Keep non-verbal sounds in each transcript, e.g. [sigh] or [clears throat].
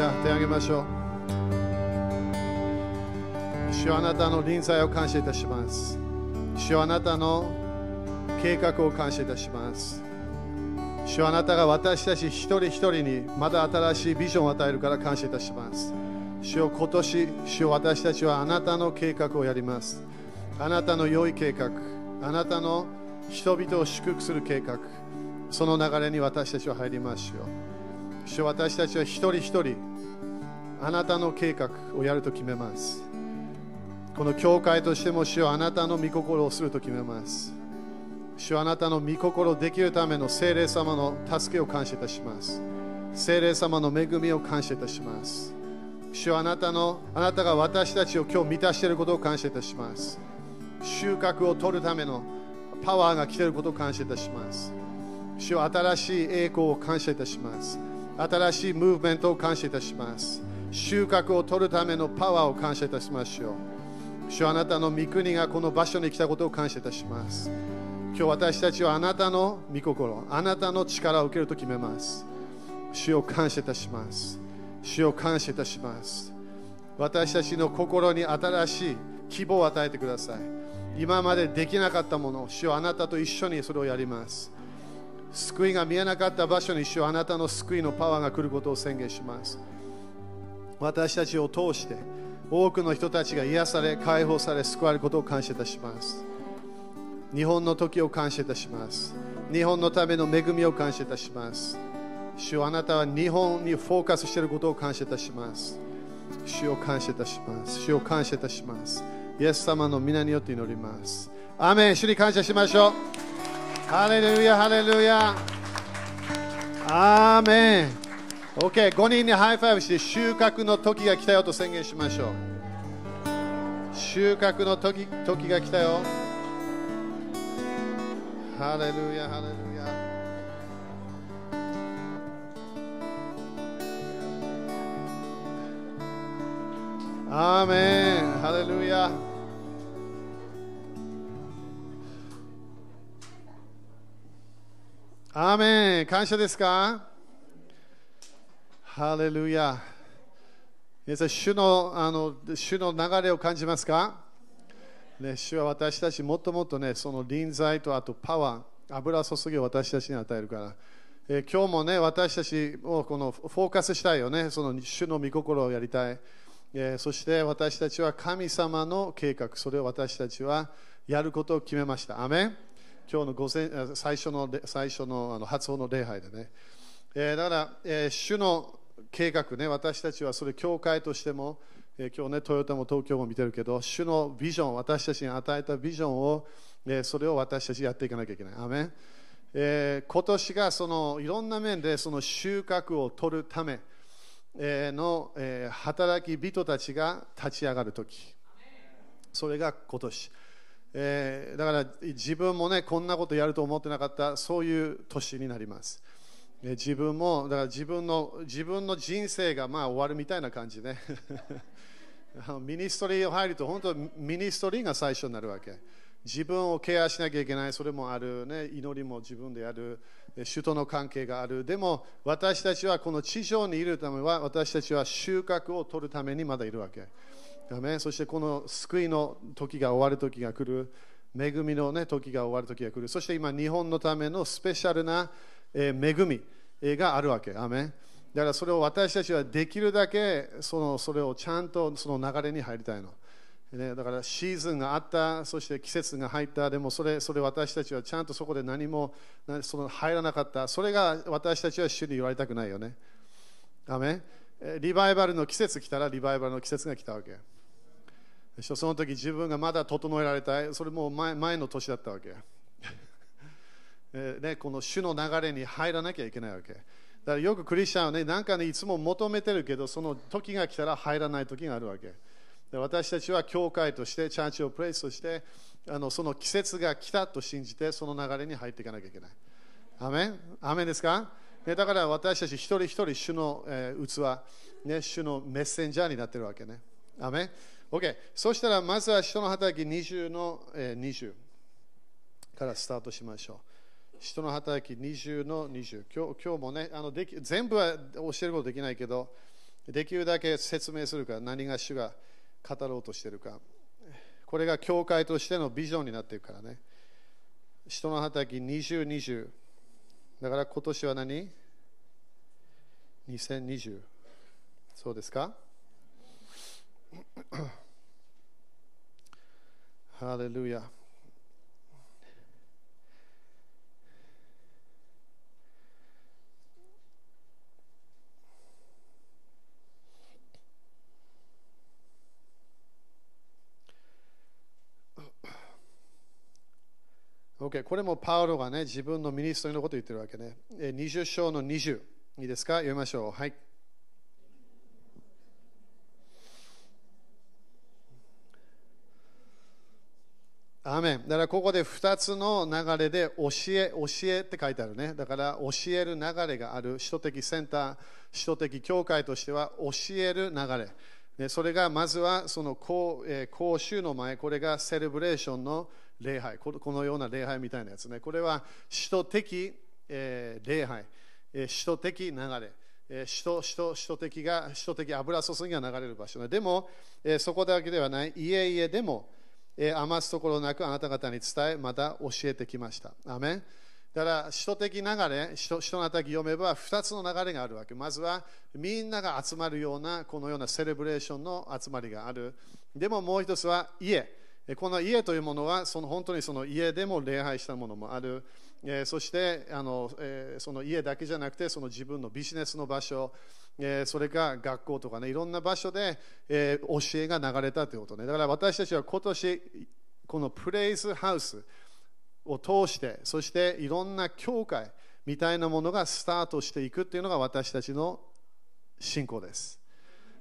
ヤ手を挙げましょう主よあなたの臨在を感謝いたします主よあなたの計画を感謝いたします主よあなたが私たち一人一人にまだ新しいビジョンを与えるから感謝いたします主よ今年主よ私たちはあなたの計画をやりますあなたの良い計画あなたの人々を祝福する計画その流れに私たちは入りますよ主よ私たちは一人一人あなたの計画をやると決めます。この教会としても主よあなたの御心をすると決めます。主よあなたの御心をできるための聖霊様の助けを感謝いたします。聖霊様の恵みを感謝いたします。主よあなたのあなたが私たちを今日満たしていることを感謝いたします。収穫を取るためのパワーが来ていることを感謝いたします。主よ新しい栄光を感謝いたします。新しいムーブメントを感謝いたします。収穫を取るためのパワーを感謝いたしましょう。主あなたの御国がこの場所に来たことを感謝いたします。今日私たちはあなたの御心あなたの力を受けると決めます。主を感謝いたします。主を感謝いたします。私たちの心に新しい希望を与えてください。今までできなかったもの主よあなたと一緒にそれをやります。救いが見えなかった場所に主よあなたの救いのパワーが来ることを宣言します。私たちを通して多くの人たちが癒され解放され救われることを感謝いたします。日本の時を感謝いたします。日本のための恵みを感謝いたします。主よあなたは日本にフォーカスしていることを感謝いたします。主を感謝いたします。主を感謝いたします。イエス様の御名によって祈ります。アメン。主に感謝しましょう。ハレルヤハレルヤ。アーメン。OK、5人に high five して収穫の時が来たよと宣言しましょう。収穫の時時が来たよ。ハレルヤ、ハレルヤ。アーメン、ハレルヤ。アーメン、感謝ですか？ハレルヤ。皆さん、主のあの主の流れを感じますか、ね、主は私たちもっともっとね、その臨在とあとパワー、油注ぎを私たちに与えるから。え、今日もね、私たちをこのフォーカスしたいよね、その主の御心をやりたい。え、そして私たちは神様の計画、それを私たちはやることを決めました。アメン今日の午前最初の最初のあの発音の礼拝でね。え、だから、え、主の計画ね、私たちはそれ、教会としても、え、今日ね、トヨタも東京も見てるけど、主のビジョン、私たちに与えたビジョンを、え、それを私たちやっていかなきゃいけない。アメンえー、今年がそのいろんな面でその収穫を取るための、えー、働き人たちが立ち上がるとき、それが今年。えー、だから自分もねこんなことやると思ってなかったそういう年になります、えー、自分もだから自分の自分の人生がまあ終わるみたいな感じね。[laughs] ミニストリーを入ると本当ミニストリーが最初になるわけ。自分をケアしなきゃいけないそれもある、ね、祈りも自分でやる。主との関係がある。でも私たちはこの地上にいるためは私たちは収穫を取るためにまだいるわけ。そしてこの救いの時が終わる時が来る。恵みの、ね、時が終わる時が来る。そして今日本のためのスペシャルな、え恵みがあるわけ。アメだからそれを私たちはできるだけそのそれをちゃんとその流れに入りたいの、ね、だからシーズンがあったそして季節が入った。でもそれそれ私たちはちゃんとそこで何もその入らなかった。それが私たちは主に言われたくないよね。アメリバイバルの季節来たらリバイバルの季節が来たわけ。その時自分がまだ整えられたい。それも前前の年だったわけ、えね、この主の流れに入らなきゃいけないわけ。だからよくクリスチャンはねなんかねいつも求めてるけどその時が来たら入らない時があるわけ。で私たちは教会としてチャーチをプレイスとしてあのその季節が来たと信じてその流れに入っていかなきゃいけない。アメン？アメンですか？だから私たち一人一人主の、えー、器、ね、主のメッセンジャーになってるわけね。アメン？OK、そしたらまずは人の働き20の、えー、20からスタートしましょう。人の働き20の20。今日今日もねあのでき、全部は教えることできないけど、できるだけ説明するか、何が主が語ろうとしてるか。これが教会としてのビジョンになっているからね。人の働き20、20。だから今年は何 ?2020。そうですか？[clears throat] ハレルヤ。OK、これもパウロがね、自分のミニストリーのことを言ってるわけね。20章の20。いいですか？読みましょう。はい。アメンだからここで2つの流れで教え、教えって書いてあるね。だから教える流れがある。首都的センター、首都的教会としては教える流れ。でそれがまずはその講,、えー、講習の前、これがセレブレーションの礼拝このような礼拝みたいなやつね。これは使徒的、えー、礼拝、えー、使徒的流れえ使徒使徒使徒的が使徒的油注ぎが流れる場所、ね、でも、えー、そこだけではない家々でも、えー、余すところなくあなた方に伝えまた教えてきました。アメン。だから使徒的流れ使徒使徒の働き読めば2つの流れがあるわけ。まずはみんなが集まるようなこのようなセレブレーションの集まりがある。でももう一つは家。この家というものはその本当にその家でも礼拝したものもある、えそしてあの、えその家だけじゃなくてその自分のビジネスの場所、えそれか学校とかねいろんな場所で、え教えが流れたということね。だから私たちは今年このプレイスハウスを通してそしていろんな教会みたいなものがスタートしていくというのが私たちの信仰です、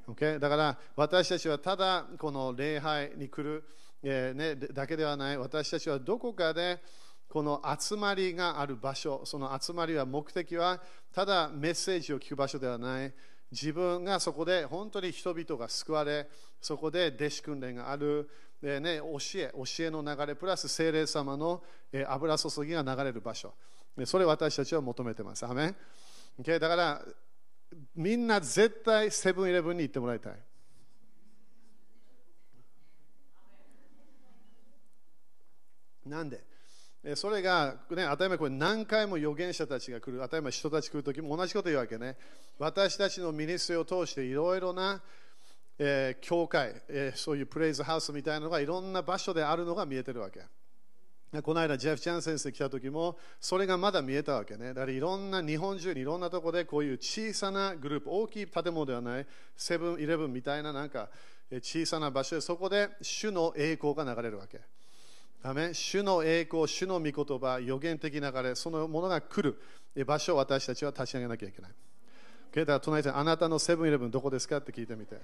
okay? だから私たちはただこの礼拝に来るえーね、だけではない。私たちはどこかでこの集まりがある場所その集まりは目的はただメッセージを聞く場所ではない。自分がそこで本当に人々が救われそこで弟子訓練がある、でね、教え教えの流れプラス精霊様の、え、油注ぎが流れる場所それ私たちは求めてます。アメン、okay? だからみんな絶対セブンイレブンに行ってもらいたい。なんで？それが、ね、当たり前これ何回も預言者たちが来る、当たり前人たち来るときも同じこと言うわけね。私たちのミニスを通していろいろな、えー、教会、えー、そういうプレイズハウスみたいなのがいろんな場所であるのが見えてるわけ。この間、ジェフ・チャン先生来た時も、それがまだ見えたわけね。だからいろんな、日本中にいろんなところでこういう小さなグループ、大きい建物ではない、セブンイレブンみたいななんか小さな場所で、そこで主の栄光が流れるわけ。アメ？主の栄光、主の御言葉、予言的流れ、そのものが来る場所を私たちは立ち上げなきゃいけない。だから隣にあなたのセブンイレブンどこですか？って聞いてみて。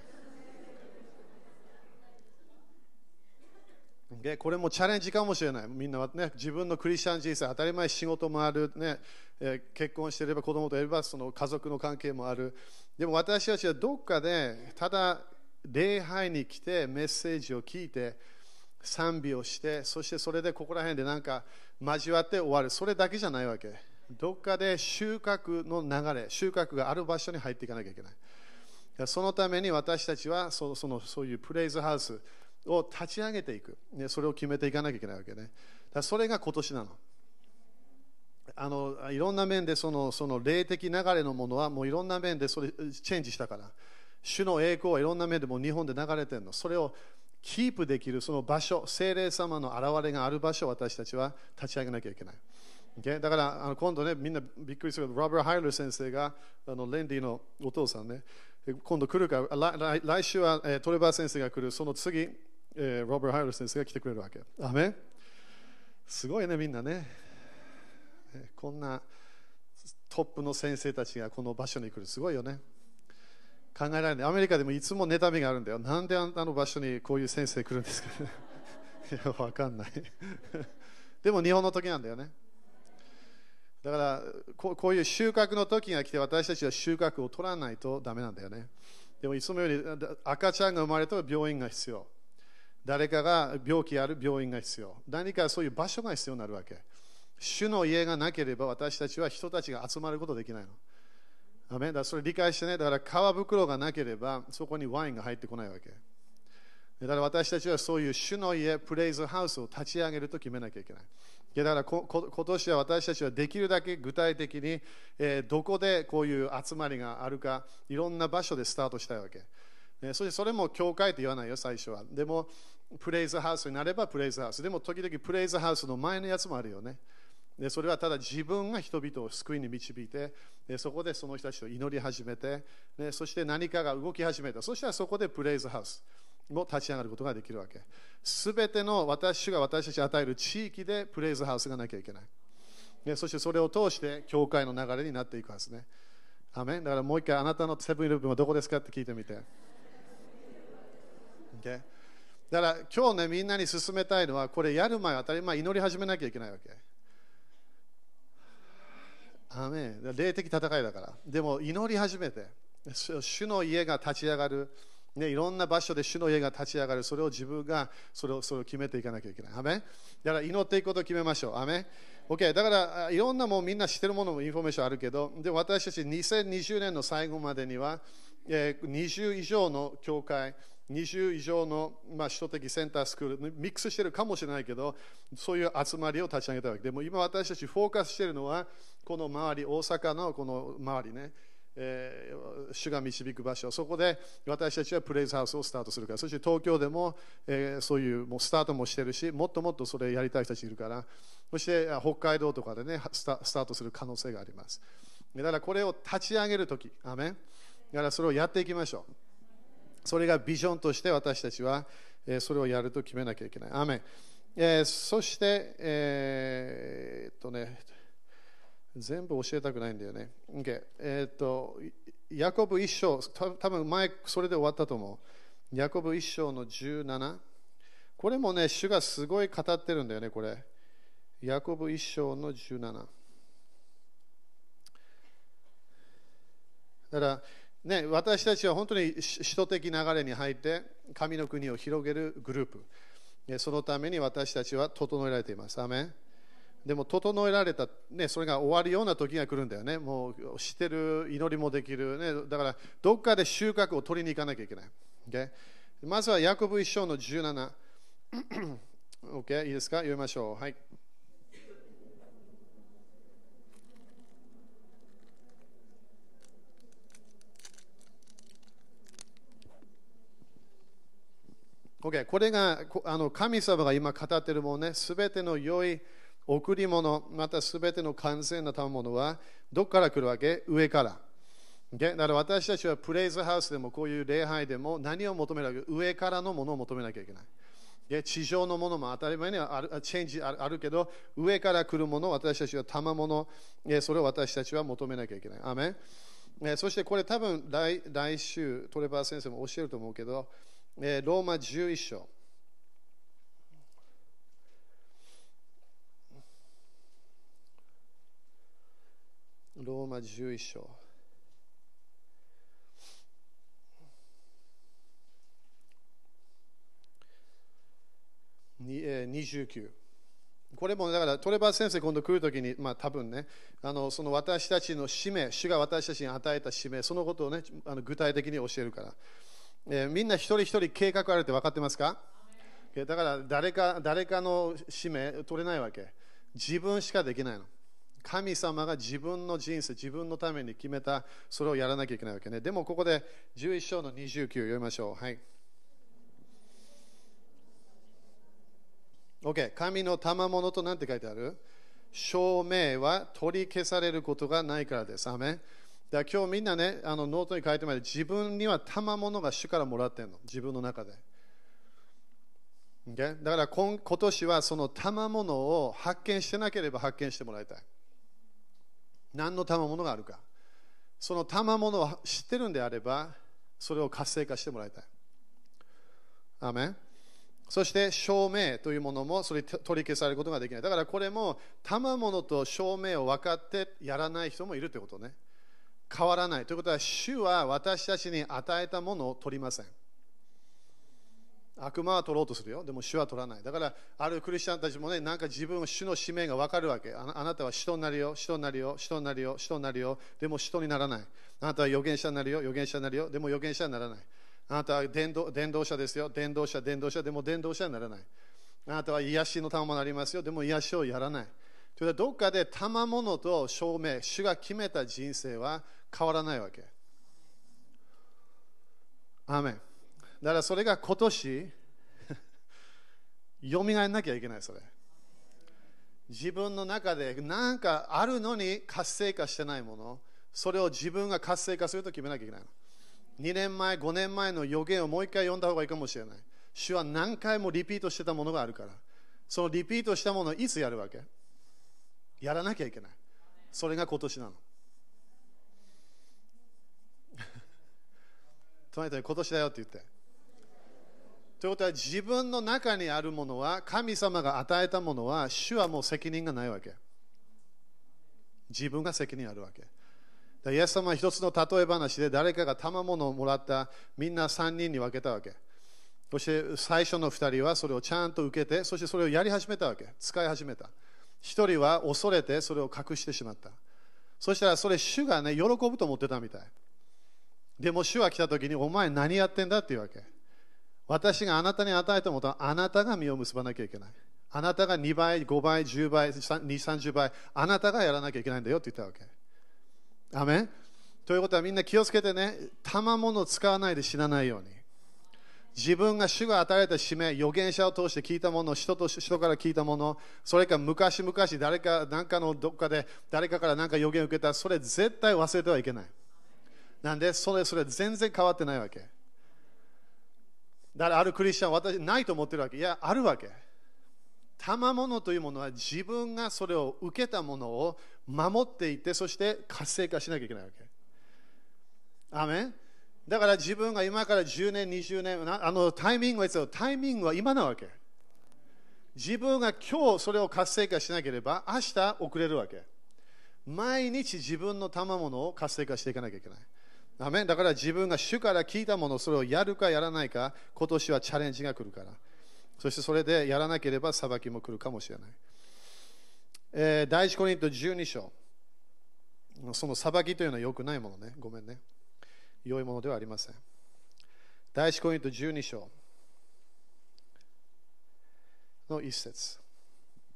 でこれもチャレンジかもしれない。みんなは、ね、自分のクリスチャン人生、当たり前仕事もある、ねえ結婚していれば子供といればその家族の関係もある。でも私たちはどっかでただ礼拝に来てメッセージを聞いて、賛美をしてそしてそれでここら辺でなんか交わって終わるそれだけじゃないわけどっかで収穫の流れ収穫がある場所に入っていかなきゃいけないそのために私たちはそそのそういうプレイズハウスを立ち上げていく、ね、それを決めていかなきゃいけないわけね。だそれが今年なの。あのいろんな面でそのその霊的流れのものはもういろんな面でそれチェンジしたから。主の栄光はいろんな面でも日本で流れてるの。それをキープできるその場所、聖霊様の現れがある場所を私たちは立ち上げなきゃいけない。Okay? だからあの今度ね、みんなびっくりするけど、ロバート・ハイラー先生があのレンディのお父さんね、今度来るから来来週は、えー、トレバー先生が来る、その次、えー、ロバート・ハイラー先生が来てくれるわけ。アーメンすごいね、みんなね。こんなトップの先生たちがこの場所に来る、すごいよね。考えられない。アメリカでもいつも妬みがあるんだよ。なんであの場所にこういう先生来るんですか [laughs] いや、わかんない [laughs] でも日本の時なんだよね。だからこういう収穫の時が来て私たちは収穫を取らないとダメなんだよね。でもいつもより赤ちゃんが生まれたら病院が必要。誰かが病気ある病院が必要。何かそういう場所が必要になるわけ。主の家がなければ私たちは人たちが集まることできないの。アメ？だそれ理解してね、だから皮袋がなければそこにワインが入ってこないわけ。だから私たちはそういう主の家、プレイズハウスを立ち上げると決めなきゃいけない。だから今年は私たちはできるだけ具体的に、えーどこでこういう集まりがあるか、いろんな場所でスタートしたいわけ。そしてそれも教会と言わないよ、最初は。でも、プレイズハウスになればプレイズハウス。でも時々プレイズハウスの前のやつもあるよね。でそれはただ自分が人々を救いに導いてでそこでその人たちと祈り始めて、ね、そして何かが動き始めたそしたらそこでプレイズハウスも立ち上がることができるわけ。すべての私が私たちに与える地域でプレイズハウスがなきゃいけない、ね、そしてそれを通して教会の流れになっていくはずね。アメン。だからもう一回あなたのセブンイレブンはどこですかって聞いてみて、OK だから今日ねみんなに勧めたいのはこれやる前当たり前祈り始めなきゃいけないわけ。アーメン霊的戦いだから。でも祈り始めて。主の家が立ち上がる、ね、いろんな場所で主の家が立ち上がる。それを自分がそれをそれを決めていかなきゃいけない。アーメンだから祈っていくことを決めましょう。アメン。OK だからいろんなもうみんな知ってるものもインフォメーションあるけどで私たち2020年の最後までには、えー20以上の教会20以上の、まあ、首都的センタースクールミックスしてるかもしれないけどそういう集まりを立ち上げたわけ。でも今私たちフォーカスしているのはこの周り大阪のこの周りね、えー主が導く場所。そこで私たちはプレイズハウスをスタートするから。そして東京でも、えーそういうもうスタートもしてるしもっともっとそれやりたい人たちいるから。そして北海道とかでねスタスタートする可能性があります。だからこれを立ち上げるときアメだからそれをやっていきましょう。それがビジョンとして私たちは、それをやると決めなきゃいけない。アメえーそして、えーっとね、全部教えたくないんだよね。OK えーっと、ヤコブ一章、た多分前それで終わったと思う。ヤコブ一章の17。これもね、主がすごい語ってるんだよね、これ。ヤコブ一章の17。だから、ね、私たちは本当に使徒的流れに入って神の国を広げるグループ。そのために私たちは整えられています。アメでも整えられた、ね、それが終わるような時が来るんだよね。もう知ってる祈りもできる、ね、だからどっかで収穫を取りに行かなきゃいけない、OK？まずはヤコブ一章の17 [clears throat] OK いいですか？読みましょう。はい。OK、これがあの神様が今語っているものね、すべての良い贈り物、またすべての完全な賜物は、どこから来るわけ？上から。OK？だから私たちはプレイズハウスでもこういう礼拝でも何を求めなきゃ上からのものを求めなきゃいけない。で地上のものも当たり前にはあるチェンジあるあるけど、上から来るもの、私たちは賜物、えそれを私たちは求めなきゃいけない。アメそしてこれ多分来来週トレバー先生も教えると思うけど、えーローマ11章。ローマ11章。にえー29これもだからトレバー先生今度来るときに、まあ多分ね、あのその私たちの使命、主が私たちに与えた使命、そのことをね、あの具体的に教えるから。えーみんな一人一人計画あるって分かってますか？えーだから誰か誰かの使命取れないわけ。自分しかできないの。神様が自分の人生、自分のために決めた、それをやらなきゃいけないわけね。でもここで11章の29読みましょう。はい。OK、神の賜物と何て書いてある？証明は取り消されることがないからです。アメンだから今日みんなね、あのノートに書いてまで自分には賜物が主からもらってるの、自分の中で。OK？だから今今年はその賜物を発見してなければ発見してもらいたい。何の賜物があるか。その賜物を知ってるんであれば、それを活性化してもらいたい。アーメそして証明というものもそれ取り消されることができない。だからこれも賜物と証明を分かってやらない人もいるということね。変わらない。ということは、主は私たちに与えたものを取りません。悪魔は取ろうとするよ。でも主は取らない。だから、あるクリスチャンたちもね、なんか自分の主の使命が分かるわけ。あなたは使徒になるよ、使徒になるよ、使徒になるよ、使徒になるよ。でも使徒にならない。あなたは預言者になるよ、預言者になるよ。でも預言者にならない。あなたは伝道伝道者ですよ、伝道者、伝道者。でも伝道者にならない。あなたは癒しの賜物になりますよ。でも癒しをやらない。というどっかで賜物と証明、主が決めた人生は変わらないわけ。アメンだからそれが今年、よみがえなきゃいけない、それ。自分の中で何かあるのに活性化してないもの、それを自分が活性化すると決めなきゃいけないの。2年前、5年前の予言をもう一回読んだ方がいいかもしれない。主は何回もリピートしてたものがあるから、そのリピートしたものをいつやるわけ？やらなきゃいけない。それが今年なの。[laughs] 隣人に今年だよって言って。ということは自分の中にあるものは神様が与えたものは主はもう責任がないわけ。自分が責任あるわけ。イエス様は一つの例え話で誰かが賜物をもらったみんな3人に分けたわけ。そして最初の2人はそれをちゃんと受けて、そしてそれをやり始めたわけ。使い始めた。1人は恐れてそれを隠してしまった。そしたらそれ主がね、喜ぶと思ってたみたい。でも主は来た時にお前何やってんだっていうわけ。私があなたに与えたものはあなたが実を結ばなきゃいけない。あなたが2倍、5倍、10倍、2、30倍、あなたがやらなきゃいけないんだよって言ったわけ。アメン？ということはみんな気をつけてね、賜物を使わないで死なないように。自分が主が与えた使命、預言者を通して聞いたもの、人と人から聞いたもの、それか昔々誰か、何かのどっかで誰かから何か預言を受けた、それ絶対忘れてはいけない。なんで、それ、それ全然変わってないわけ。だからあるクリスチャンは私ないと思ってるわけ。いや、あるわけ。賜物というものは自分がそれを受けたものを守っていて、そして活性化しなきゃいけないわけ。アメン？だから自分が今から10年、20年、あのタイミングはいつタイミングは今なわけ。自分が今日それを活性化しなければ明日遅れるわけ。毎日自分の賜物を活性化していかなきゃいけない。アメだから自分が主から聞いたもの、それをやるかやらないか、今年はチャレンジが来るから。そしてそれでやらなければ裁きも来るかもしれない。えー、第一コリント12章。その裁きというのは良くないものね。ごめんね。良いものではありません。第一コリント12章の一節。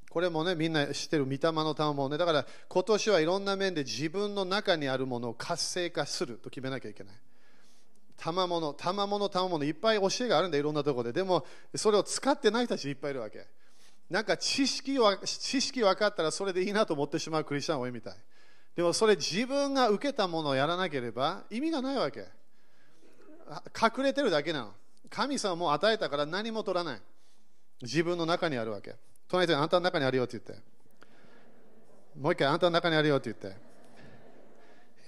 これもね、みんな知ってる御霊の賜物ね。だから今年はいろんな面で自分の中にあるものを活性化すると決めなきゃいけない。賜物、賜物、賜物、いっぱい教えがあるんだ、いろんなところで。でも、それを使ってない人たちいっぱいいるわけ。なんか知識は知識分かったらそれでいいなと思ってしまうクリスチャン多いみたい。でもそれ自分が受けたものをやらなければ意味がないわけ。隠れてるだけなの。神様も与えたから何も取らない。自分の中にあるわけ。隣人にあんたの中にあるよって言って。もう一回あんたの中にあるよって言って。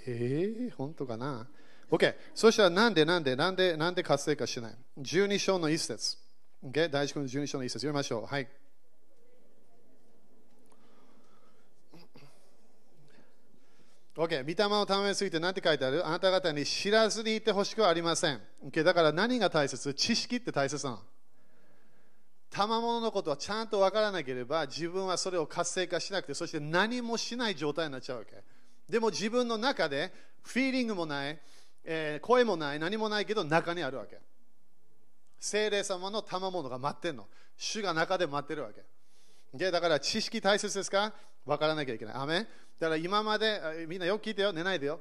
えー、本当かな ?OK。そしたらなんでなんでなんでなんで活性化しない？12章の一節。OK。大事君の12章の一節読みましょう。はい。OK。御霊のためについて何て書いてある？あなた方に知らずにいてほしくはありません。OK。だから何が大切？知識って大切なの。賜物のことはちゃんと分からなければ自分はそれを活性化しなくてそして何もしない状態になっちゃうわけでも自分の中でフィーリングもない、えー、声もない何もないけど中にあるわけ精霊様の賜物が待ってんの主が中で待ってるわけでだから知識大切ですか？分からなきゃいけないアメだから今までみんなよく聞いてよ寝ないでよ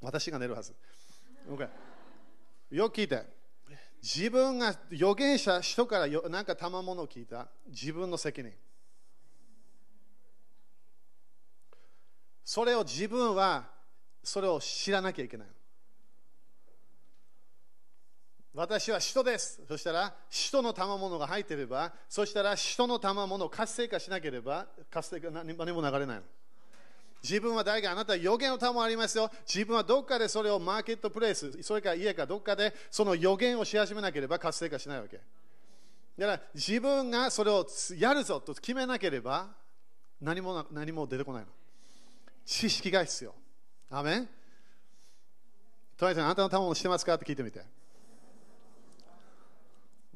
私が寝るはず、okay、よく聞いて自分が預言者、人から何か賜物を聞いた自分の責任。それを自分はそれを知らなきゃいけない。私は人です。そしたら、人の賜物が入っていれば、そしたら人の賜物を活性化しなければ、活性化何も流れない。自分は誰かあなた予言の賜もありますよ。自分はどっかでそれをマーケットプレイス、それから家かどっかでその予言をし始めなければ活性化しないわけ。だから自分がそれをやるぞと決めなければ何も何も出てこないの。知識が必要。アメンとりあえあなたの賜物してますか？って聞いてみて。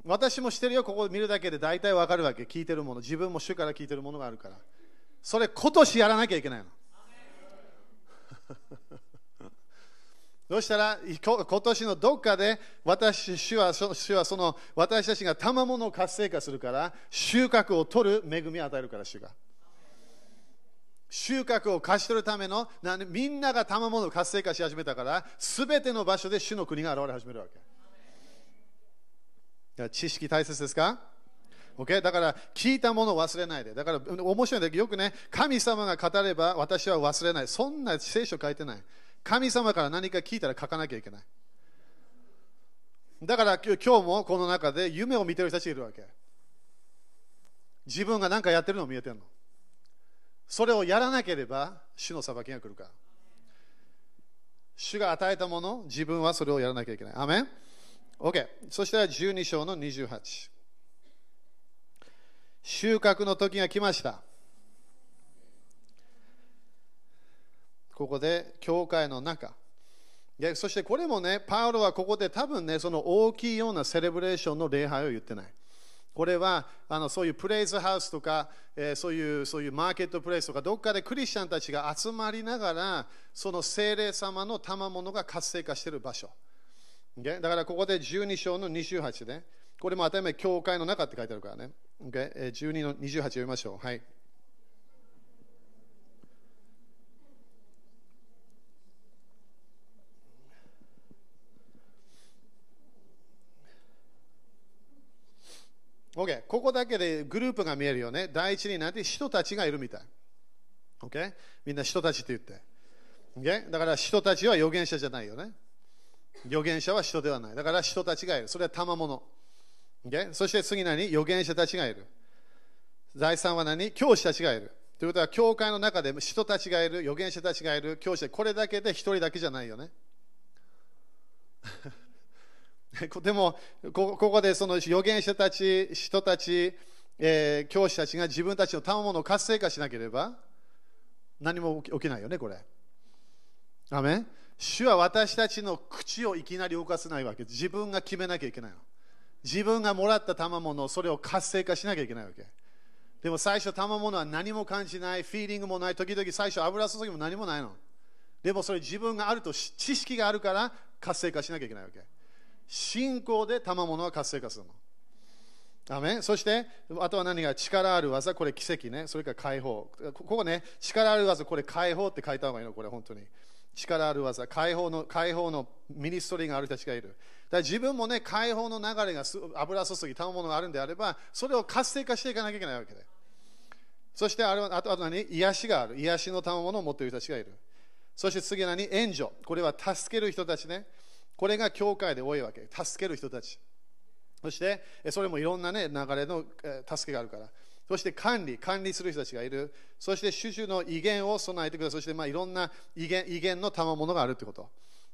私もしてるよ、ここ見るだけで大体わかるわけ。聞いてるもの、自分も主から聞いてるものがあるから。それ今年やらなきゃいけないの。そしたら今年のどっかで私主は主はその私たちが賜物を活性化するから収穫を取る恵みを与えるから主が収穫を勝ち取るためのみんなが賜物を活性化し始めたから全ての場所で主の国が現れ始めるわけ知識大切ですか？Okay? だから聞いたものを忘れないで。だから面白いんだけど、よくね、神様が語れば私は忘れない。そんな聖書書いてない。神様から何か聞いたら書かなきゃいけない。だから今日もこの中で夢を見てる人たちがいるわけ。自分が何かやってるのを見えてるの。それをやらなければ主の裁きが来るから。主が与えたもの、自分はそれをやらなきゃいけない。アメン ?OK。そしたら12章の28。収穫の時が来ました。ここで教会の中。そしてこれもね、パウロはここで多分ね、その大きいようなセレブレーションの礼拝を言ってない。これはあのそういうプレイズハウスとか、えー、そういうそういうマーケットプレイスとか、どっかでクリスチャンたちが集まりながら、その精霊様の賜物が活性化している場所。だからここで12章の28で、これも当たり前、教会の中って書いてあるからね。12の28読みましょう。はい。OK、ここだけでグループが見えるよね。第一になって人たちがいるみたい。OK? みんな人たちって言って。OK? だから人たちは預言者じゃないよね。預言者は人ではない。だから人たちがいる。それは賜物。OK そして次何？預言者たちがいる。第3は何？教師たちがいる。ということは、教会の中で人たちがいる、預言者たちがいる、教師これだけで一人だけじゃないよね。[laughs] でもここでその預言者たち、人たち、えー、教師たちが自分たちの賜物を活性化しなければ何も起きないよね、これ。アメ主は私たちの口をいきなり動かせないわけ自分が決めなきゃいけないの。自分がもらった賜物それを活性化しなきゃいけないわけ。でも最初、賜物は何も感じない、フィーリングもない、時々最初、油注ぎも何もないの。でもそれ自分があると知識があるから活性化しなきゃいけないわけ。信仰で賜物は活性化するの。アメそして、あとは何が力ある技、これ奇跡ね。それから解放。ここね、力ある技、これ解放って書いた方がいいの、これ本当に。力ある技、解放の解放のミニストリーがある人たちがいる。だから自分もね、解放の流れが油注ぎ、賜物があるんであれば、それを活性化していかなきゃいけないわけで。そしてあれはあとあと何？癒しがある。癒しの賜物を持っている人たちがいる。そして次は何？援助。これは助ける人たちね。これが教会で多いわけ。助ける人たち。そして、それもいろんな、ね、流れの助けがあるから。そして管理、管理する人たちがいる。そして、主々の威厳を備えてください。そして、まあ、いろんな威厳威厳の賜物があるということ。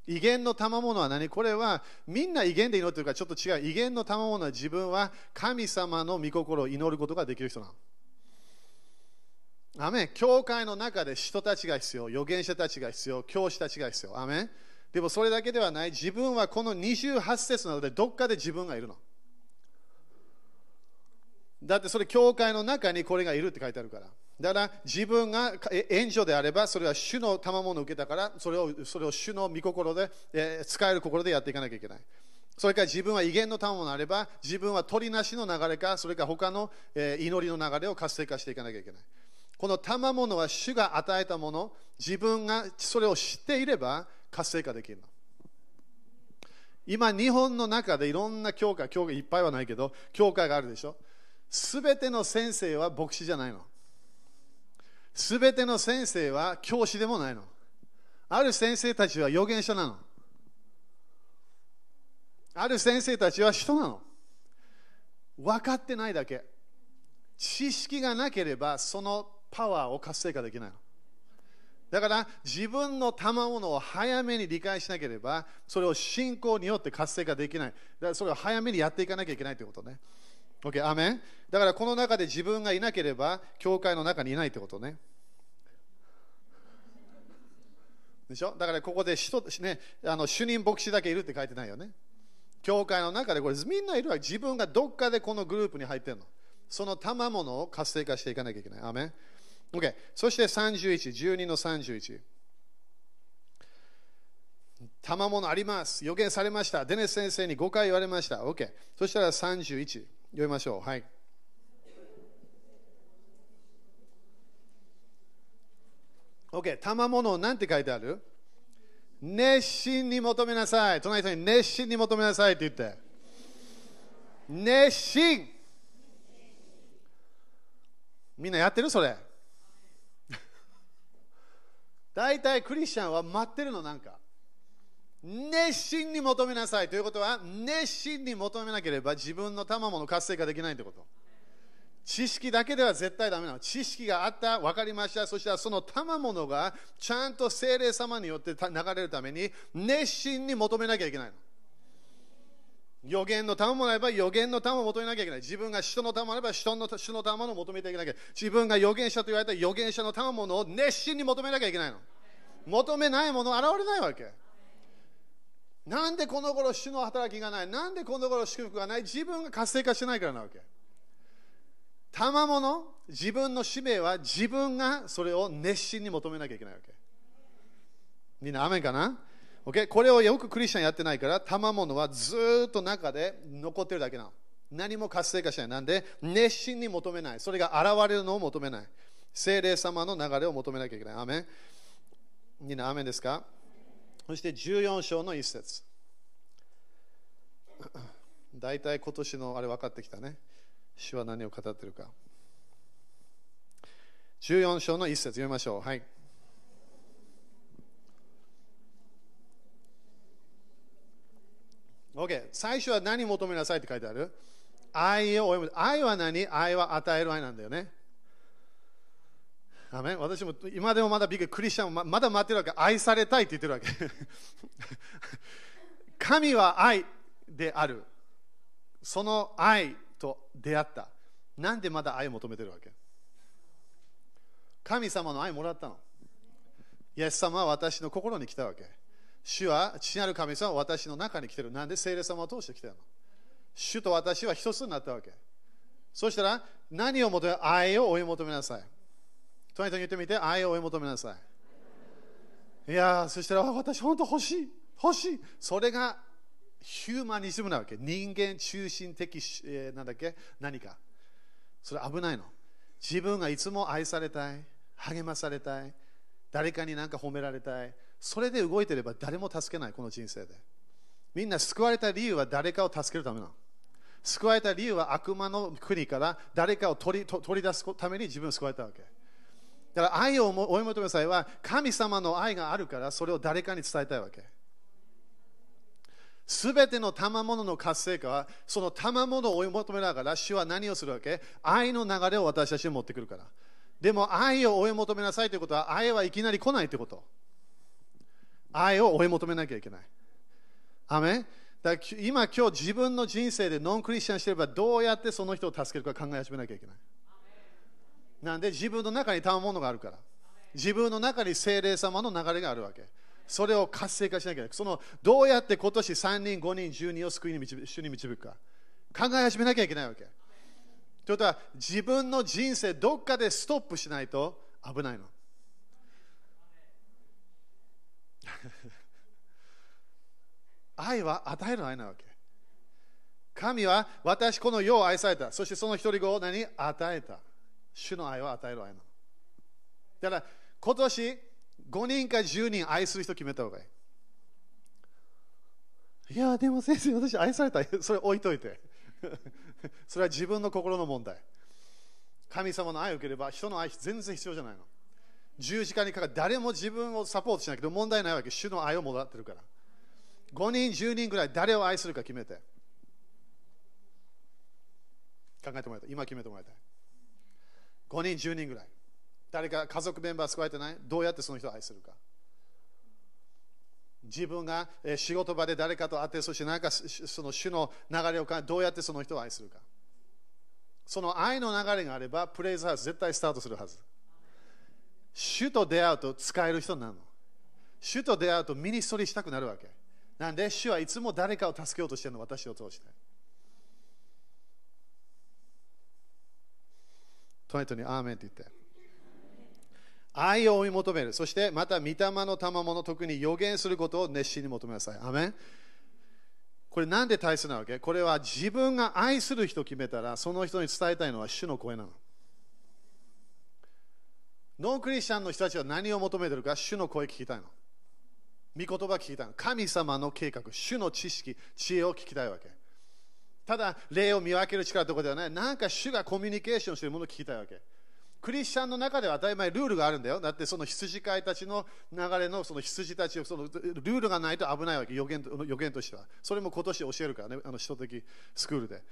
威厳の賜物は何？これはみんな威厳で祈ってるからちょっと違う。威厳の賜物は自分は神様の御心を祈ることができる人なの。アメ教会の中で人たちが必要、預言者たちが必要、教師たちが必要。アメでもそれだけではない。自分はこの28節なので、どっかで自分がいるの。だってそれ、教会の中にこれがいるって書いてあるから。だから自分が援助であれば、それは主の賜物を受けたから、それをそれを主の御心で、え、使える心でやっていかなきゃいけない。それから自分は威厳の賜物あれば、自分は鳥なしの流れか、それから他の、え、祈りの流れを活性化していかなきゃいけない。この賜物は主が与えたもの、自分がそれを知っていれば、活性化できるの。今、日本の中でいろんな教会、教会いっぱいはないけど、教会があるでしょ。すべての先生は牧師じゃないの。すべての先生は教師でもないの。ある先生たちは預言者なの。ある先生たちは人なの。分かってないだけ。知識がなければそのパワーを活性化できないの。だから自分の賜物を早めに理解しなければ、それを信仰によって活性化できない。だからそれを早めにやっていかなきゃいけないということね。OK、アメンだからこの中で自分がいなければ、教会の中にいないということね。でしょ？だからここで人、ね、あの主任牧師だけいるって書いてないよね。教会の中でこれみんないるわ自分がどっかでこのグループに入ってるのその賜物を活性化していかなきゃいけないアメン OK そして31、12の31賜物あります。予言されました。デネス先生に5回言われました。OK そしたら31読みましょう。はい。OK、賜物を何て書いてある？熱心に求めなさい。隣の人に熱心に求めなさいって言って。熱心。みんなやってる？それ。大体クリスチャンは待ってるのなんか。熱心に求めなさいということは熱心に求めなければ自分の賜物活性化できないということ。知識だけでは絶対ダメなの。知識があった、分かりました。そしたらその賜物がちゃんと精霊様によって流れるために熱心に求めなきゃいけないの。予言の賜物あれば予言の賜を求めなきゃいけない。自分が人の賜あれば人の人の賜物を求めていけなきゃいけない。自分が預言者と言われた預言者の賜物を熱心に求めなきゃいけないの。求めないもの現れないわけ。なんでこの頃主の働きがない？なんでこの頃祝福がない？自分が活性化してないからなわけ。賜物自分の使命は自分がそれを熱心に求めなきゃいけないわけみんな雨かな、okay? これをよくクリスチャンやってないから賜物はずっと中で残ってるだけなの。何も活性化しない。なんで？熱心に求めない。それが現れるのを求めない。精霊様の流れを求めなきゃいけない。アメンみんなアメンですか？そして14章の一節。[coughs] 大体今年のあれ分かってきたね。主は何を語ってるか。14章の一節。読みましょう。はい。OK。最初は何求めなさいって書いてある？愛を追い愛は何？愛は与える愛なんだよね。アメ私も今でもまだビッグクリスチャンままだ待ってるわけ。愛されたいって言ってるわけ。[laughs] 神は愛である。その愛と出会った。なんでまだ愛を求めてるわけ？神様の愛もらったの。イエス様は私の心に来たわけ。主は父なる神様は私の中に来てる。なんで聖霊様を通して来てるの？主と私は一つになったわけ。そしたら何を求め愛を追い求めなさい。隣人に言ってみて、愛を追い求めなさい。いやそしたら私本当欲しい。欲しい。それがヒューマニズムなわけ。人間中心的、えー、なんだっけ？何か。それ危ないの。自分がいつも愛されたい、励まされたい、誰かに何か褒められたい。それで動いてれば誰も助けない、この人生で。みんな救われた理由は誰かを助けるためなの。救われた理由は悪魔の国から誰かを取り取り出すために自分を救われたわけ。だから愛を追い求める際は神様の愛があるからそれを誰かに伝えたいわけ。すべての賜物の活性化は、その賜物を追い求めながら、主は何をするわけ？愛の流れを私たちに持ってくるから。でも、愛を追い求めなさいということは、愛はいきなり来ないということ。愛を追い求めなきゃいけない。アメだ今、今日自分の人生でノンクリスチャンしてれば、どうやってその人を助けるか考え始めなきゃいけない。なんで、自分の中に賜物があるから。自分の中に精霊様の流れがあるわけ。それを活性化しなきゃいけない。そのどうやって今年3人、5人、10人を救いに導く主に導くか。考え始めなきゃいけないわけ。ということは、自分の人生どっかでストップしないと危ないの。[laughs] 愛は与える愛なわけ。神は私この世を愛された。そしてその一人子を何？与えた。主の愛を与える愛なの。だから今年5人か10人愛する人決めた方がいい。いや、でも先生、私愛された。[laughs] それ置いといて。[laughs] それは自分の心の問題。神様の愛を受ければ人の愛全然必要じゃないの。十字架にかかる誰も自分をサポートしないけど問題ないわけ。主の愛をもらってるから。5人、10人ぐらい誰を愛するか決めて。考えてもらいたい。今決めてもらいたい。5人、10人ぐらい。誰か家族メンバー救われてない？どうやってその人を愛するか自分が仕事場で誰かと会ってそして何かその主の流れをどうやってその人を愛するかその愛の流れがあればプレイズハウス絶対スタートするはず主と出会うと使える人になるの主と出会うとミニストリーしたくなるわけなんで主はいつも誰かを助けようとしてるの、私を通して。隣人にアーメンって言って。愛を追い求める。そしてまた、御霊の賜物、特に予言することを熱心に求めなさい。アーメンこれなんで大切なわけ？これは自分が愛する人を決めたら、その人に伝えたいのは主の声なの。ノンクリスチャンの人たちは何を求めてるか、主の声聞きたいの。御言葉聞きたいの。神様の計画、主の知識、知恵を聞きたいわけ。ただ、霊を見分ける力とかではない。なんか主がコミュニケーションしてるものを聞きたいわけ。クリスチャンの中では当たり前ルールがあるんだよ。だってその羊飼いたちの流れのその羊たちをそのルールがないと危ないわけ予言予言としては。それも今年教えるからね、あの首都的スクールで。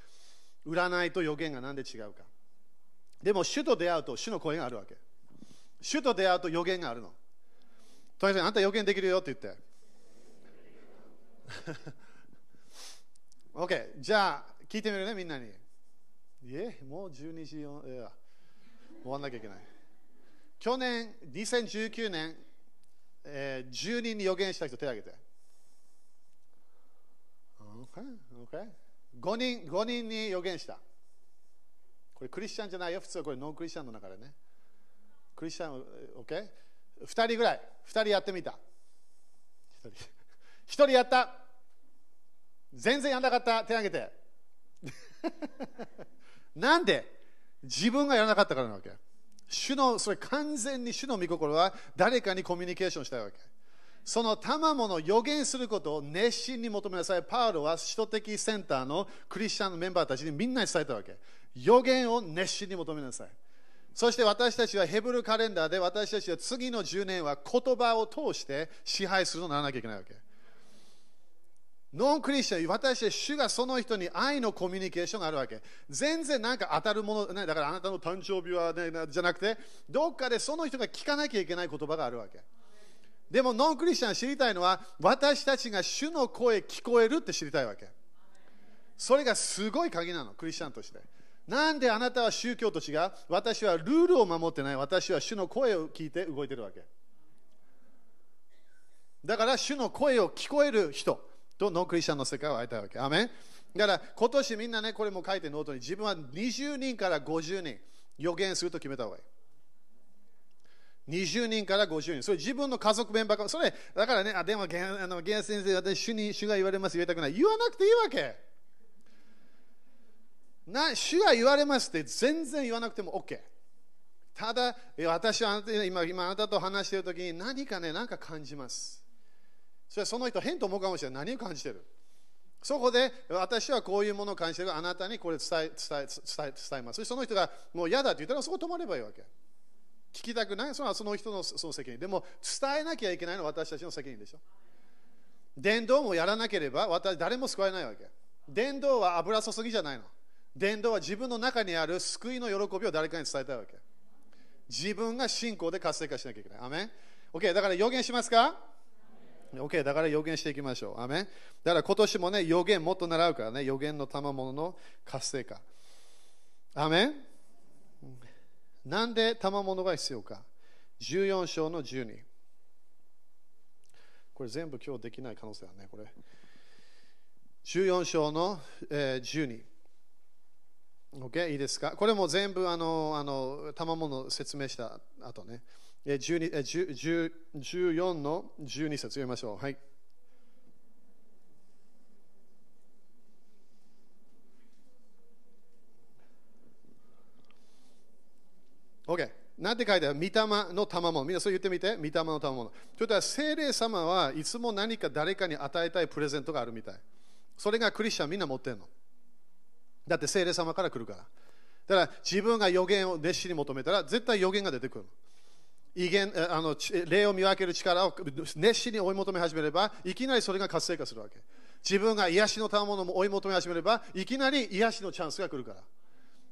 占いと予言が何で違うか。でも主と出会うと主の声があるわけ。主と出会うと予言があるの。とりあえずあんた予言できるよって言って。[laughs] OK、じゃあ聞いてみるね、みんなに。いえ、もう12時4、いや終わんなきゃいけない。去年、2019年、えー、10人に予言した人手を挙げて。OK、OK。5人、5人に予言した。これクリスチャンじゃないよ、普通はこれノンクリスチャンの中でね。クリスチャン、OK? 2人ぐらい、2人やってみた。1人、1人やった。全然やんなかった。手挙げて。[laughs] なんで？自分がやらなかったからなわけ。主の、それ完全に主の御心は誰かにコミュニケーションしたいわけ。その賜物を予言することを熱心に求めなさい。パウロは首都的センターのクリスチャンのメンバーたちにみんなに伝えたわけ。予言を熱心に求めなさい。そして私たちはヘブルカレンダーで私たちは次の10年は言葉を通して支配するのならなきゃいけないわけ。ノンクリスチャン、私たち主がその人に愛のコミュニケーションがあるわけ。全然なんか当たるもの、ね、だからあなたの誕生日は、ね、じゃなくて、どっかでその人が聞かなきゃいけない言葉があるわけ。でもノンクリスチャン知りたいのは、私たちが主の声聞こえるって知りたいわけ。それがすごい鍵なの、クリスチャンとして。なんであなたは宗教と違う？私はルールを守ってない。私は主の声を聞いて動いてるわけ。だから主の声を聞こえる人。とノンクリスチャンの世界を会いたいわけ。アーメンだから今年みんなね、これも書いてノートに自分は20人から50人予言すると決めた方がいい。20人から50人。それ自分の家族メンバーか。それ、だからね、あでも、あの源先生、私、主に主が言われます、言いたくない。言わなくていいわけ。な主が言われますって全然言わなくても OK。ただ、私は今今あなたと話しているときに何かね、何か感じます。それはその人変と思うかもしれない。何を感じてる？そこで私はこういうものを感じてるあなたにこれ伝え伝え伝え伝えます。その人がもう嫌だって言ったらそこ止まればいいわけ。聞きたくない？それはその人のその責任。でも伝えなきゃいけないのは私たちの責任でしょ。伝道もやらなければ私誰も救えないわけ。伝道は油注ぎじゃないの。伝道は自分の中にある救いの喜びを誰かに伝えたいわけ。自分が信仰で活性化しなきゃいけない。アメン ?OK、だから予言しますか？OK、だから予言していきましょう。アメだから今年もね、予言もっと習うからね、予言の賜物の活性化。アメなんで賜物が必要か ?14 章の12。これ全部今日できない可能性はね、これ。14章の、えー、12。OK、いいですか？これも全部あの、あの、賜物説明した後ね。14の12節読みましょう。はい。OK。なんて書いてある？御霊の賜物。みんなそう言ってみて。御霊の賜物。ということは、聖霊様はいつも何か誰かに与えたいプレゼントがあるみたい。それがクリスチャンみんな持ってるの。だって聖霊様から来るから。だから自分が予言を熱心に求めたら絶対予言が出てくる。威厳あの霊を見分ける力を熱心に追い求め始めればいきなりそれが活性化するわけ自分が癒しの賜物も追い求め始めればいきなり癒しのチャンスが来るから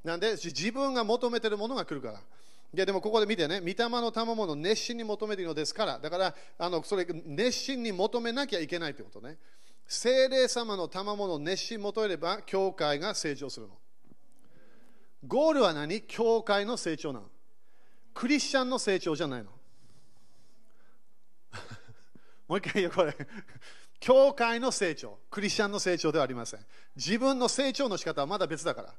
なんで自分が求めてるものが来るからいやでもここで見てね、御霊の賜物を熱心に求めているのですから、だからあのそれ熱心に求めなきゃいけないということね。精霊様の賜物を熱心求めれば、教会が成長するの。ゴールは何？教会の成長なの。クリスチャンの成長じゃないの。[laughs] もう一回言うこれ。教会の成長、クリスチャンの成長ではありません。自分の成長の仕方はまだ別だから。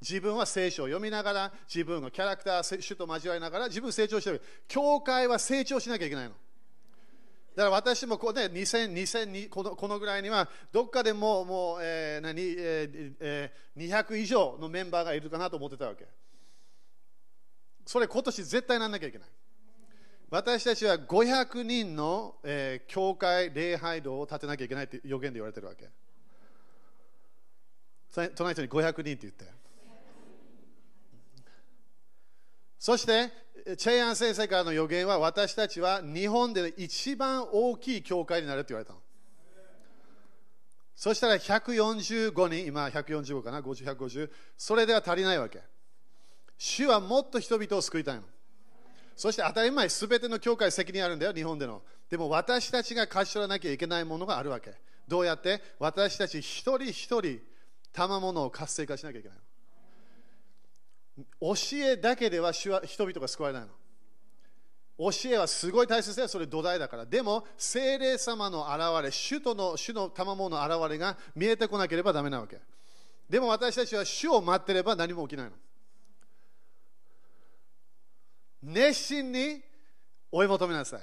自分は聖書を読みながら、自分のキャラクター、主と交わりながら、自分成長してる。教会は成長しなきゃいけないの。だから私もこう、ね、2000 2000このこのぐらいには、どっかでももう、えー何えーえー、200以上のメンバーがいるかなと思ってたわけ。それ今年絶対なんなきゃいけない。私たちは500人の、えー、教会礼拝堂を建てなきゃいけないって予言で言われてるわけ。隣の人に500人って言って。そして、チェイアン先生からの予言は、私たちは日本で一番大きい教会になるって言われたの。そしたら145人、今145かな、50、150、それでは足りないわけ。主はもっと人々を救いたいの。そして当たり前、すべての教会責任あるんだよ、日本での。でも私たちが貸し取らなきゃいけないものがあるわけ。どうやって？私たち一人一人、賜物を活性化しなきゃいけないの。教えだけでは人々が救われないの。教えはすごい大切だよ、それ土台だから。でも、精霊様の現れ、主との主の賜物の現れが見えてこなければだめなわけ。でも私たちは主を待ってれば何も起きないの。熱心に追い求めなさい。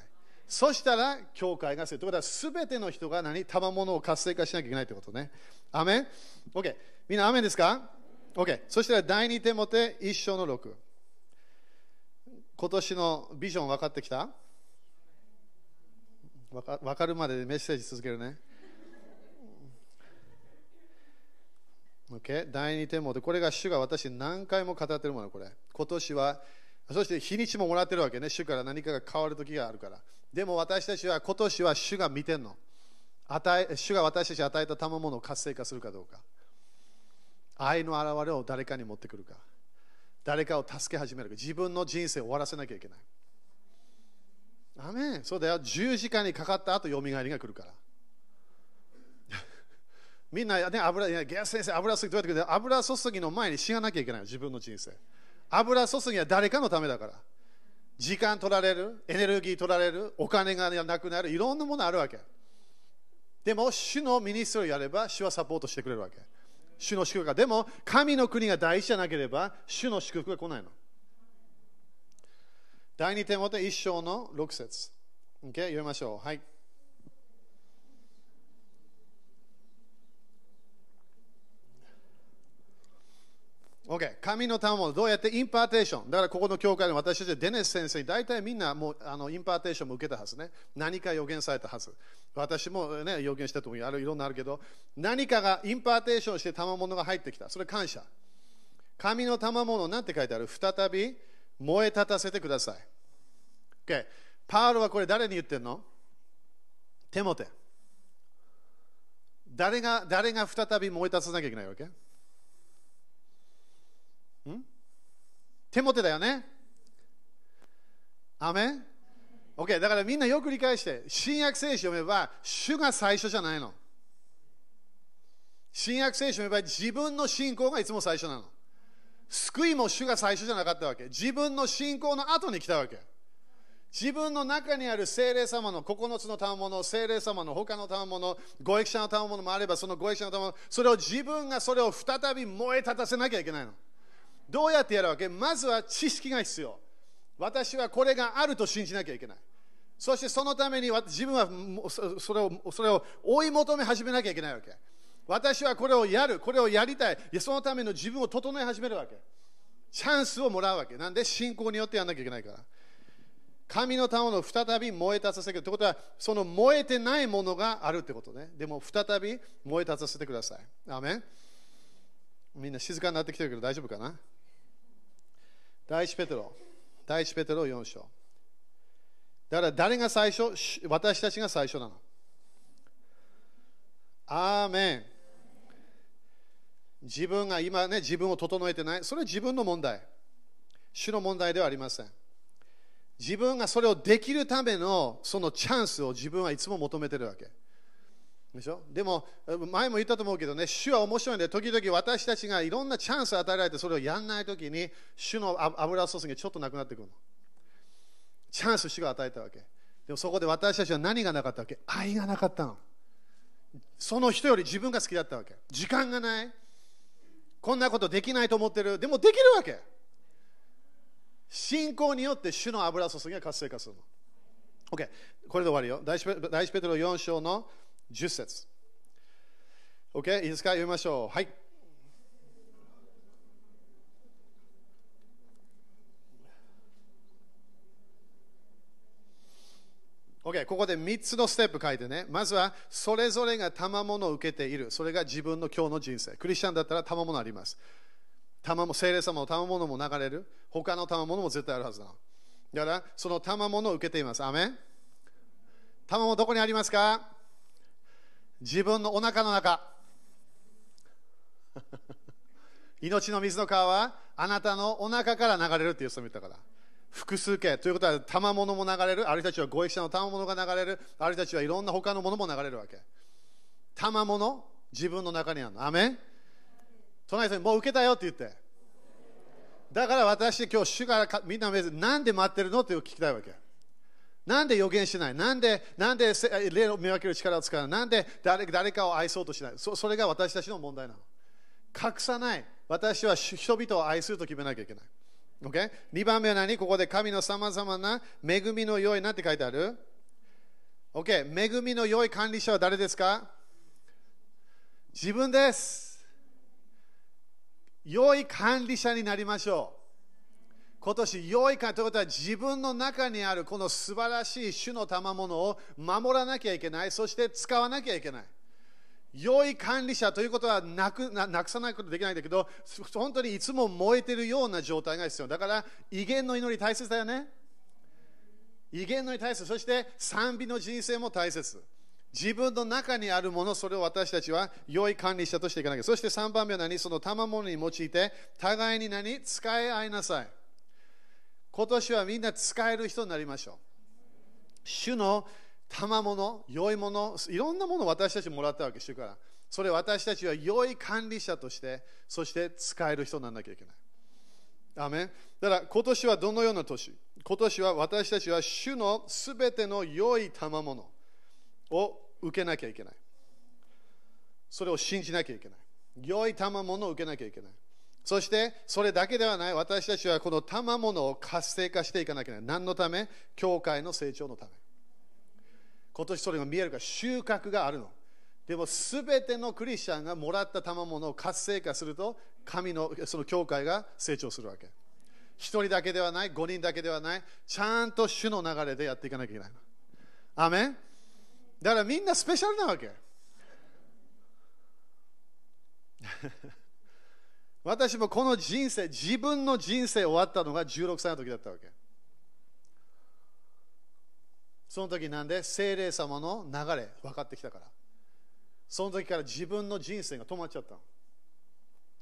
そしたら、教会がする。ということは、すべての人が何？賜物を活性化しなきゃいけないということね。アメン ?OK。みんな、アメンですか？?OK。そしたら、第2手もて1章の6。今年のビジョン分かってきた？分か分かるまでメッセージ続けるね。OK。第2手もて、これが主が私何回も語ってるもの、これ。今年はそして日にちももらってるわけね。主から何かが変わる時があるから。でも私たちは今年は主が見てんの。与え主が私たちに与えた賜物を活性化するかどうか。愛の現れを誰かに持ってくるか。誰かを助け始めるか。自分の人生を終わらせなきゃいけない。アメンそうだよ。十字架にかかった後、よみがえりが来るから。[laughs] みんな、ね、油、ゲア先生、油注ぎどうやってくる？油注ぎの前に死ななきゃいけない。自分の人生。油注ぎは誰かのためだから。時間取られる、エネルギー取られる、お金がなくなる、いろんなものあるわけ。でも、主のミニストリーをやれば、主はサポートしてくれるわけ。主の祝福が。でも、神の国が大事じゃなければ、主の祝福が来ないの。第2点もて1章の6節。Okay? 読みましょう。はい。OK、神の賜物どうやって impartation だからここの教会の私たちデネス先生大体みんなもうあの impartation も受けたはずね。何か予言されたはず。私も、ね、予言したと思う。あるいろんなあるけど何かが impartation して賜物が入ってきた。それ感謝。神の賜物なんて書いてある再び燃え立たせてください、OK、パウロはこれ誰に言ってんの？テモテ。誰が誰が再び燃え立たなきゃいけないわけ？ん？手モテだよね。アメン ?OK、だからみんなよく理解して、新約聖書を読めば、主が最初じゃないの。新約聖書を読めば、自分の信仰がいつも最初なの。救いも主が最初じゃなかったわけ。自分の信仰の後に来たわけ。自分の中にある精霊様の9つの賜物、精霊様の他の賜物、ご益者の賜物もあれば、そのご益者の賜物、それを自分がそれを再び燃え立たせなきゃいけないの。どうやってやるわけ？まずは知識が必要。私はこれがあると信じなきゃいけない。そしてそのために自分はそれをそれを追い求め始めなきゃいけないわけ。私はこれをやる、これをやりたい。いそのための自分を整え始めるわけ。チャンスをもらうわけ。なんで信仰によってやらなきゃいけないから。神の賜物を再び燃え立たせてということは、その燃えてないものがあるってことね。でも再び燃え立たせてください。アメンみんな静かになってきてるけど大丈夫かな？第一ペテロ、第一ペテロ4章。だから誰が最初私たちが最初なの？アーメン。自分が今ね、自分を整えてない。それは自分の問題。主の問題ではありません。自分がそれをできるためのそのチャンスを自分はいつも求めてるわけ。でしょ？でも、前も言ったと思うけどね、主は面白いんで、時々私たちがいろんなチャンスを与えられて、それをやらないときに、主の油注ぎがちょっとなくなってくるの。チャンスを主が与えたわけ。でもそこで私たちは何がなかったわけ？愛がなかったの。その人より自分が好きだったわけ。時間がない。こんなことできないと思ってる。でもできるわけ。信仰によって主の油注ぎが活性化するの。OK これで終わりよ。第一ペ第一ペテロ4章の10節 OK いいですか読みましょうはい OK、ここで3つのステップ書いてね。まずは、それぞれが賜物を受けている。それが自分の今日の人生。クリスチャンだったら賜物あります。賜物、聖霊様の賜物も流れる。他の賜物も絶対あるはずだ。だから、その賜物を受けています。アメン賜物どこにありますか？自分のお腹の中。[laughs] 命の水の川はあなたのお腹から流れるっていう人も言ったから。複数形ということは賜物も流れる。ある人たちはご益者の賜物が流れる。ある人たちはいろんな他のものも流れるわけ。賜物自分の中にあるの。アメン。隣人にもう受けたよって言って。だから私今日主がみんな目なんで待ってるのって聞きたいわけ。なんで予言しない？なんでなんで霊を見分ける力を使うなんで誰誰かを愛そうとしない？そそれが私たちの問題なの隠さない私は人々を愛すると決めなきゃいけない Okay? 2番目は何？ここで神のさまざまな恵みの良いなって書いてある ?OK？恵みの良い管理者は誰ですか？自分です。良い管理者になりましょう。今年良いかということは自分の中にあるこの素晴らしい種の賜物を守らなきゃいけない。そして使わなきゃいけない。良い管理者ということはなくなくさないことできないんだけど、本当にいつも燃えてるような状態が必要。だから、威厳の祈り大切だよね。威厳の祈り大切。そして賛美の人生も大切。自分の中にあるもの、それを私たちは良い管理者としていかなきゃ。そして3番目は何？その賜物に用いて、互いに何？使い合いなさい。今年はみんな使える人になりましょう。主の賜物、良いもの、いろんなものを私たちもらったわけ、主から。それ私たちは良い管理者として、そして使える人にならなきゃいけない。アメだから今年はどのような年？今年は私たちは主のすべての良い賜物を受けなきゃいけない。それを信じなきゃいけない。良い賜物を受けなきゃいけない。そしてそれだけではない。私たちはこの賜物を活性化していかなきゃいけない。何のため？教会の成長のため。今年それが見えるか収穫があるの。でも全てのクリスチャンがもらった賜物を活性化すると神のその教会が成長するわけ。一人だけではない。五人だけではない。ちゃんと主の流れでやっていかなきゃいけない。アメン？だからみんなスペシャルなわけ。私もこの人生自分の人生終わったのが16歳の時だったわけ。その時なんで精霊様の流れ分かってきたから。その時から自分の人生が止まっちゃったの。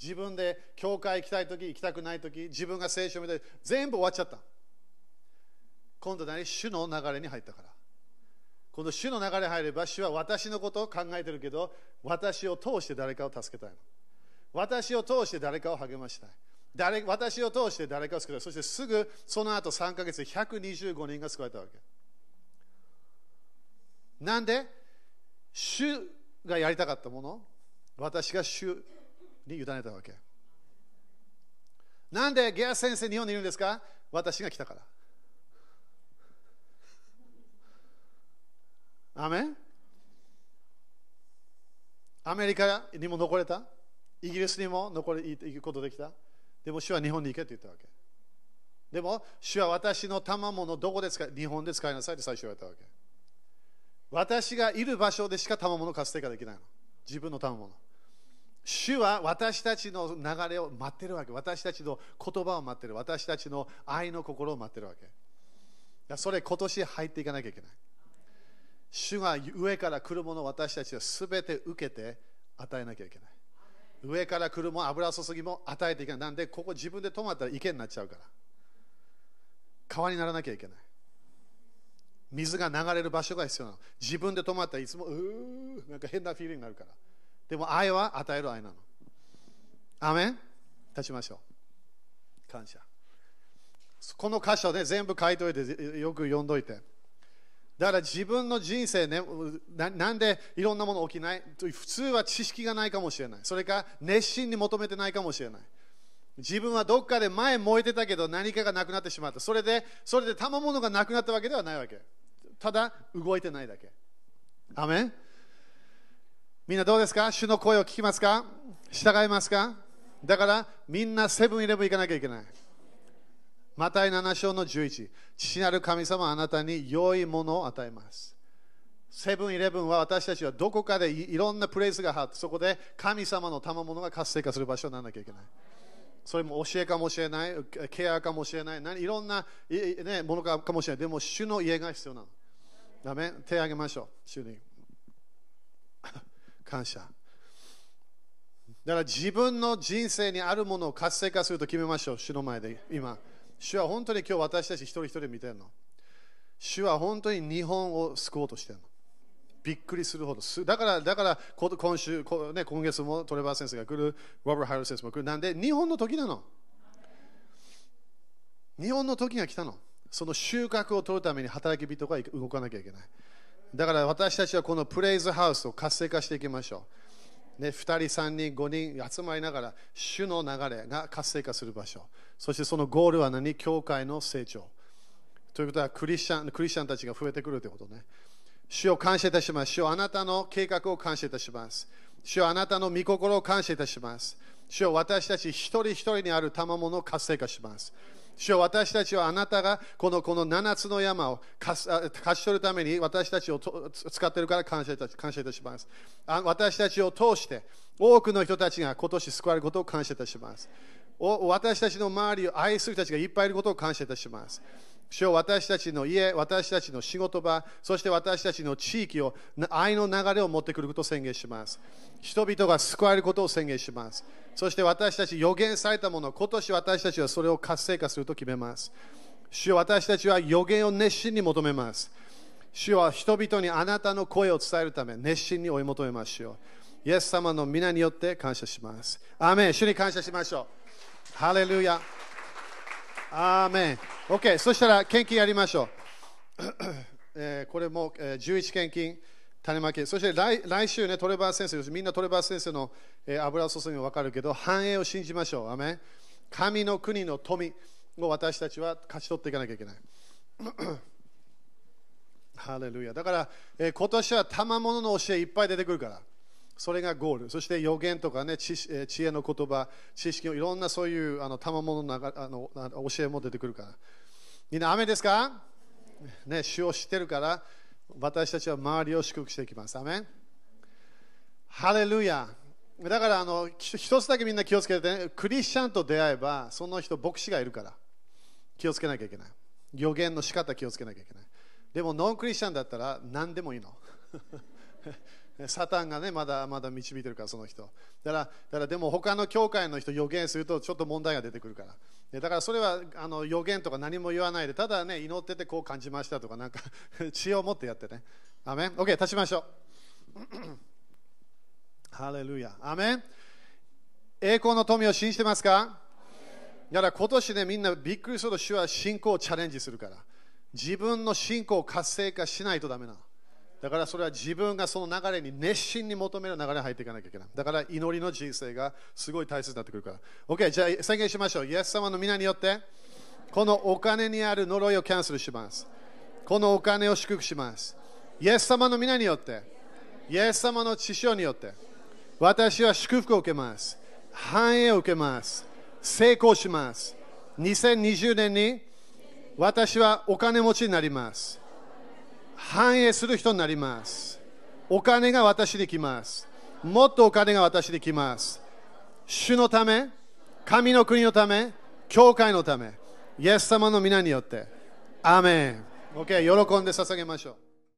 自分で教会行きたい時行きたくない時自分が聖書を見て全部終わっちゃった今度何？主の流れに入ったから。今度主の流れに入れば主は私のことを考えてるけど私を通して誰かを助けたいの。私を通して誰かを励ましたい。誰私を通して誰かを救いたい。そしてすぐその後3ヶ月で125人が救われたわけ。なんで？主がやりたかったもの。私が主に委ねたわけ。なんでゲア先生日本にいるんですか？私が来たから。アメアメリカにも残れた？イギリスにも残り行くことできた？でも主は日本に行けって言ったわけでも主は私の賜物どこで使い日本で使いなさいって最初言われたわけ私がいる場所でしか賜物活性化できないの。自分の賜物。主は私たちの流れを待ってるわけ。私たちの言葉を待ってる。私たちの愛の心を待ってるわけ。それ今年入っていかなきゃいけない。主が上から来るものを私たちは全て受けて与えなきゃいけない。上から来るも、油注ぎも与えていけない。なんで、ここ自分で止まったら池になっちゃうから。川にならなきゃいけない。水が流れる場所が必要なの。自分で止まったらいつもうーなんか変なフィーリングになるから。でも愛は与える愛なの。アメン？立ちましょう。感謝。この箇所で全部書いておいてよく読んどいて。だから自分の人生ねな、なんでいろんなもの起きない普通は知識がないかもしれない。それか熱心に求めてないかもしれない。自分はどっかで前燃えてたけど何かがなくなってしまった。それで、それで賜物がなくなったわけではないわけ。ただ動いてないだけ。アメン？みんなどうですか？主の声を聞きますか？従いますか？だからみんなセブンイレブン行かなきゃいけない。マタイ7章の11。父なる神様はあなたに良いものを与えます。セブンイレブンは私たちはどこかでいろんなプレイスがあって、そこで神様の賜物が活性化する場所にならなきゃいけない。それも教えかもしれない、ケアかもしれない、何いろんな、ね、ものかもしれない。でも、主の家が必要なの。ダメ？手を挙げましょう、主に。[laughs] 感謝。だから自分の人生にあるものを活性化すると決めましょう、主の前で今。主は本当に今日私たち一人一人見てるの？主は本当に日本を救おうとしてるの？びっくりするほど。だから、だから今週、ね、今月もトレバー先生が来る、ロバー・ハイル先生も来る。なんで、日本の時なの。日本の時が来たの。その収穫を取るために働き人が動かなきゃいけない。だから私たちはこのプレイズハウスを活性化していきましょう。ね、2人、3人、5人集まりながら、主の流れが活性化する場所。そしてそのゴールは何？教会の成長。ということはクリスチャンクリスチャンたちが増えてくるということね。主を感謝いたします。主をあなたの計画を感謝いたします。主をあなたの御心を感謝いたします。主を私たち一人一人にある賜物を活性化します。主は私たちはあなたがこのこの7つの山を勝ち取るために私たちを使っているから感謝いた感謝いたします。私たちを通して多くの人たちが今年救われることを感謝いたします。私たちの周りを愛する人たちがいっぱいいることを感謝いたします。主よ私たちの家、私たちの仕事場、そして私たちの地域を愛の流れを持ってくることを宣言します。人々が救われることを宣言します。そして私たち予言されたもの、今年私たちはそれを活性化すると決めます。主よ私たちは予言を熱心に求めます。主は人々にあなたの声を伝えるため熱心に追い求めましょう。イエス様の皆によって感謝します。アーメン主に感謝しましょう。ハレルヤ。アーメン。OK、そしたら献金やりましょう。[coughs] えー、これも、えー、11献金、種まき。そして来来週ね、トレバー先生、みんなトレバー先生の、えー、油注ぎも分かるけど、繁栄を信じましょう。アーメン神の国の富を私たちは勝ち取っていかなきゃいけない。[coughs] ハレルヤ。だから、えー、今年は賜物の教えいっぱい出てくるから。それがゴール。そして予言とかね、知知恵の言葉、知識をいろんなそういうあの賜物のあの教えも出てくるから。みんな雨ですか？ね、主を知ってるから、私たちは周りを祝福していきます。アメンハレルヤ。だからあの一つだけみんな気をつけて、ね、クリスチャンと出会えば、その人、牧師がいるから気をつけなきゃいけない。予言の仕方気をつけなきゃいけない。でも、ノンクリスチャンだったら何でもいいの。サタンがね、まだまだ導いてるから、その人。だから、だからでも他の教会の人予言するとちょっと問題が出てくるから。だからそれはあの予言とか何も言わないで、ただね、祈っててこう感じましたとか、なんか [laughs] 知恵を持ってやってね。アメン ?OK、立ちましょう。[clears throat] ハレルヤ。アメン栄光の富を信じてますか？だから今年ね、みんなびっくりすると主は信仰をチャレンジするから。自分の信仰を活性化しないとダメなの。だからそれは自分がその流れに熱心に求める流れに入っていかなきゃいけない。だから祈りの人生がすごい大切になってくるから。OK、じゃあ宣言しましょう。イエス様の皆によって、このお金にある呪いをキャンセルします。このお金を祝福します。イエス様の皆によって、イエス様の知性によって、私は祝福を受けます。繁栄を受けます。成功します。2020年に私はお金持ちになります。反映する人になります。お金が私で来ます。もっとお金が私で来ます。主のため、神の国のため、教会のため、イエス様の皆によって。アーメン。OK、喜んで捧げましょう。